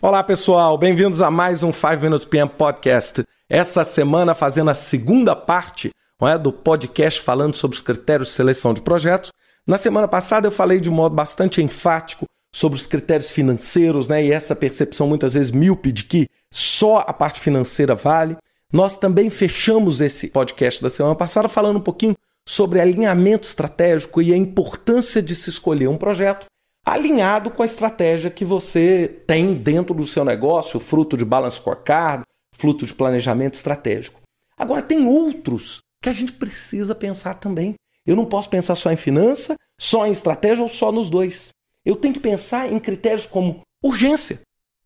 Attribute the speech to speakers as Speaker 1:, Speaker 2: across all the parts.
Speaker 1: Olá, pessoal, bem-vindos a mais um 5 Minutes PM Podcast. Essa semana, fazendo a segunda parte é, do podcast falando sobre os critérios de seleção de projetos. Na semana passada, eu falei de um modo bastante enfático sobre os critérios financeiros né, e essa percepção muitas vezes míope de que só a parte financeira vale. Nós também fechamos esse podcast da semana passada falando um pouquinho sobre alinhamento estratégico e a importância de se escolher um projeto alinhado com a estratégia que você tem dentro do seu negócio, fruto de balance scorecard, fruto de planejamento estratégico. Agora, tem outros que a gente precisa pensar também. Eu não posso pensar só em finança, só em estratégia ou só nos dois. Eu tenho que pensar em critérios como urgência.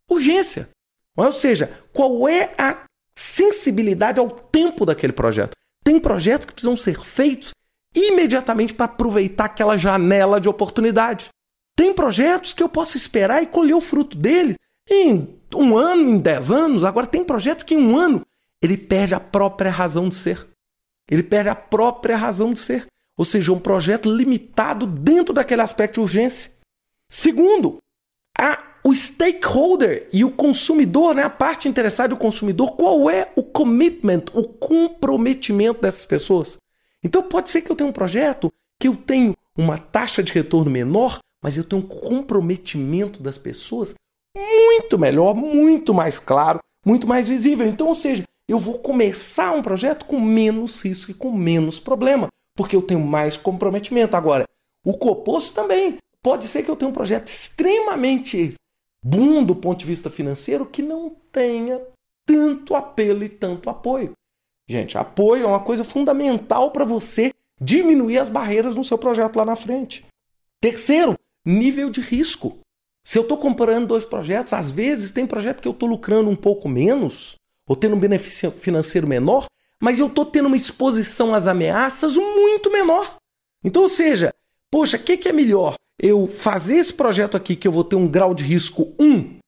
Speaker 1: Urgência. Ou seja, qual é a sensibilidade ao tempo daquele projeto? Tem projetos que precisam ser feitos imediatamente para aproveitar aquela janela de oportunidade. Tem projetos que eu posso esperar e colher o fruto deles em um ano, em dez anos. Agora, tem projetos que em um ano ele perde a própria razão de ser. Ele perde a própria razão de ser. Ou seja, um projeto limitado dentro daquele aspecto de urgência. Segundo, a, o stakeholder e o consumidor, né, a parte interessada do consumidor, qual é o commitment, o comprometimento dessas pessoas? Então pode ser que eu tenha um projeto que eu tenho uma taxa de retorno menor, mas eu tenho um comprometimento das pessoas muito melhor, muito mais claro, muito mais visível. Então, ou seja, eu vou começar um projeto com menos risco e com menos problema, porque eu tenho mais comprometimento. Agora, o oposto também. Pode ser que eu tenha um projeto extremamente bom do ponto de vista financeiro que não tenha tanto apelo e tanto apoio. Gente, apoio é uma coisa fundamental para você diminuir as barreiras no seu projeto lá na frente. Terceiro, nível de risco. Se eu estou comparando dois projetos, às vezes tem projeto que eu estou lucrando um pouco menos, ou tendo um benefício financeiro menor, mas eu estou tendo uma exposição às ameaças muito menor. Então, ou seja, poxa, o que, que é melhor? Eu fazer esse projeto aqui que eu vou ter um grau de risco 1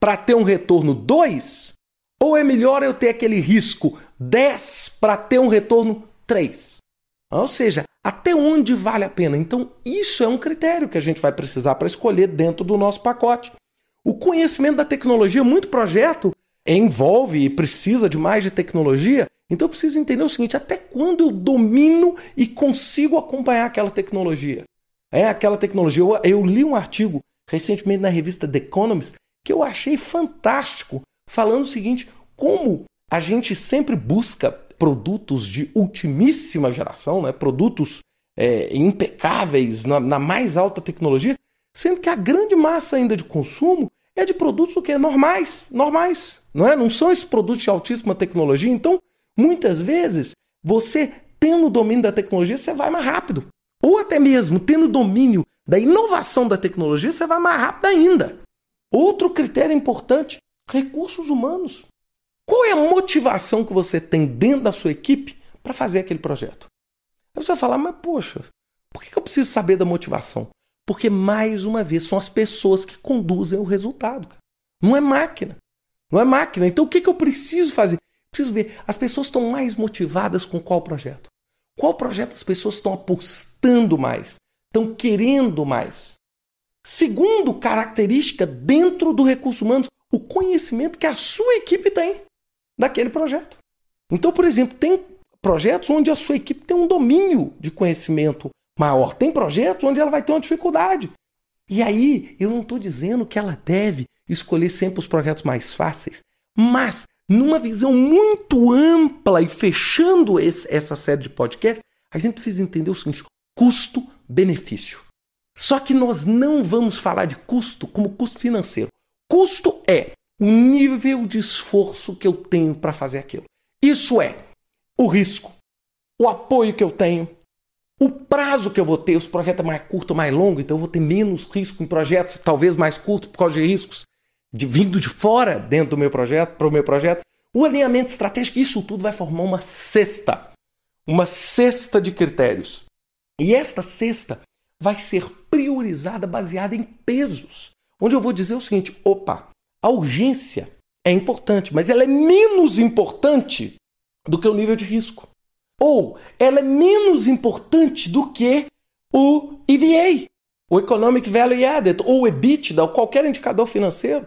Speaker 1: para ter um retorno 2? Ou é melhor eu ter aquele risco 10 para ter um retorno 3? Ou seja, até onde vale a pena? Então, isso é um critério que a gente vai precisar para escolher dentro do nosso pacote. O conhecimento da tecnologia, muito projeto envolve e precisa de mais de tecnologia, então eu preciso entender o seguinte: até quando eu domino e consigo acompanhar aquela tecnologia? É aquela tecnologia. Eu, eu li um artigo recentemente na revista The Economist que eu achei fantástico, falando o seguinte: como a gente sempre busca produtos de ultimíssima geração, né? produtos é, impecáveis na, na, mais alta tecnologia, sendo que a grande massa ainda de consumo é de produtos o que normais, normais, não é? Não são esses produtos de altíssima tecnologia. Então, muitas vezes, você tendo domínio da tecnologia, você vai mais rápido. Ou até mesmo tendo domínio da inovação da tecnologia, você vai mais rápido ainda. Outro critério importante: recursos humanos. Qual é a motivação que você tem dentro da sua equipe para fazer aquele projeto? Aí você vai falar, mas poxa, por que eu preciso saber da motivação? Porque, mais uma vez, são as pessoas que conduzem o resultado. Não é máquina. Não é máquina. Então, o que eu preciso fazer? Preciso ver. As pessoas estão mais motivadas com qual projeto? Qual projeto as pessoas estão apostando mais? Estão querendo mais? Segundo característica dentro do recurso humano, o conhecimento que a sua equipe tem daquele projeto. Então, por exemplo, tem projetos onde a sua equipe tem um domínio de conhecimento maior. Tem projetos onde ela vai ter uma dificuldade. E aí, eu não estou dizendo que ela deve escolher sempre os projetos mais fáceis, mas numa visão muito ampla e fechando esse, essa série de podcasts, a gente precisa entender o seguinte: custo-benefício. Só que nós não vamos falar de custo como custo financeiro. Custo é o nível de esforço que eu tenho para fazer aquilo. Isso é o risco, o apoio que eu tenho, o prazo que eu vou ter. Os projetos é mais curto mais longo, então eu vou ter menos risco em projetos talvez mais curtos por causa de riscos de vindo de fora dentro do meu projeto, para o meu projeto. O alinhamento estratégico, isso tudo vai formar uma cesta, uma cesta de critérios. E esta cesta vai ser priorizada baseada em pesos, onde eu vou dizer o seguinte: opa, a urgência é importante, mas ela é menos importante do que o nível de risco. Ou ela é menos importante do que o EVA, o Economic Value Added, ou o EBITDA, ou qualquer indicador financeiro.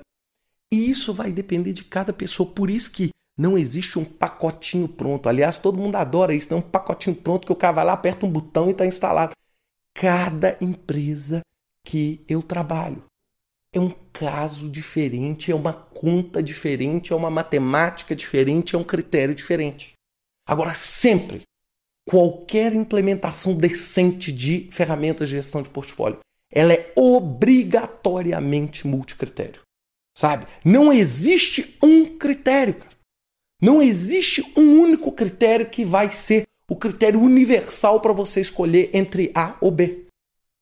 Speaker 1: E isso vai depender de cada pessoa. Por isso que não existe um pacotinho pronto. Aliás, todo mundo adora isso, não né? um pacotinho pronto que o cara vai lá, aperta um botão e está instalado. Cada empresa que eu trabalho é um caso diferente, é uma conta diferente, é uma matemática diferente, é um critério diferente. Agora, sempre, qualquer implementação decente de ferramentas de gestão de portfólio, ela é obrigatoriamente multicritério. Sabe? Não existe um critério, cara. Não existe um único critério que vai ser o critério universal para você escolher entre A ou B.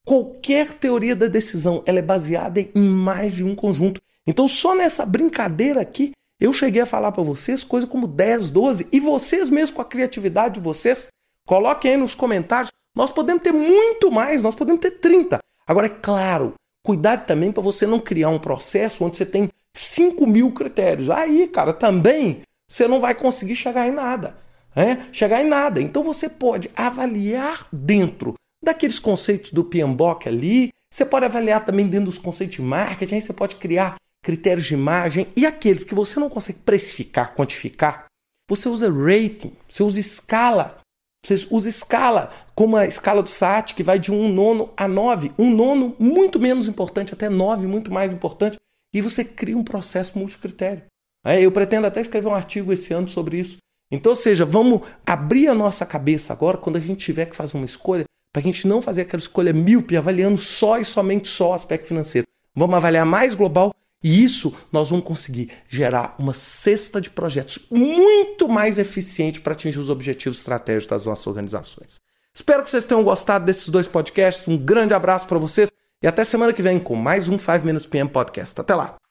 Speaker 1: Qualquer teoria da decisão ela é baseada em mais de um conjunto. Então, só nessa brincadeira aqui, eu cheguei a falar para vocês coisa como 10, 12, e vocês mesmo com a criatividade de vocês, coloquem aí nos comentários. Nós podemos ter muito mais, nós podemos ter 30. Agora, é claro, cuidado também para você não criar um processo onde você tem 5 mil critérios. Aí, cara, também você não vai conseguir chegar em nada. É? Chegar em nada. Então você pode avaliar dentro daqueles conceitos do PMBOK ali, você pode avaliar também dentro dos conceitos de marketing, aí você pode criar critérios de imagem e aqueles que você não consegue precificar, quantificar, você usa rating, você usa escala. Você usa escala, como a escala do SAT, que vai de um nono a nove. Um nono muito menos importante, até nove muito mais importante. E você cria um processo multicritério. Eu pretendo até escrever um artigo esse ano sobre isso. Então, ou seja, vamos abrir a nossa cabeça agora, quando a gente tiver que fazer uma escolha, para a gente não fazer aquela escolha míope, avaliando só e somente só o aspecto financeiro. Vamos avaliar mais global e isso nós vamos conseguir gerar uma cesta de projetos muito mais eficiente para atingir os objetivos estratégicos das nossas organizações. Espero que vocês tenham gostado desses dois podcasts. Um grande abraço para vocês e até semana que vem com mais um 5 Minutes PM Podcast. Até lá!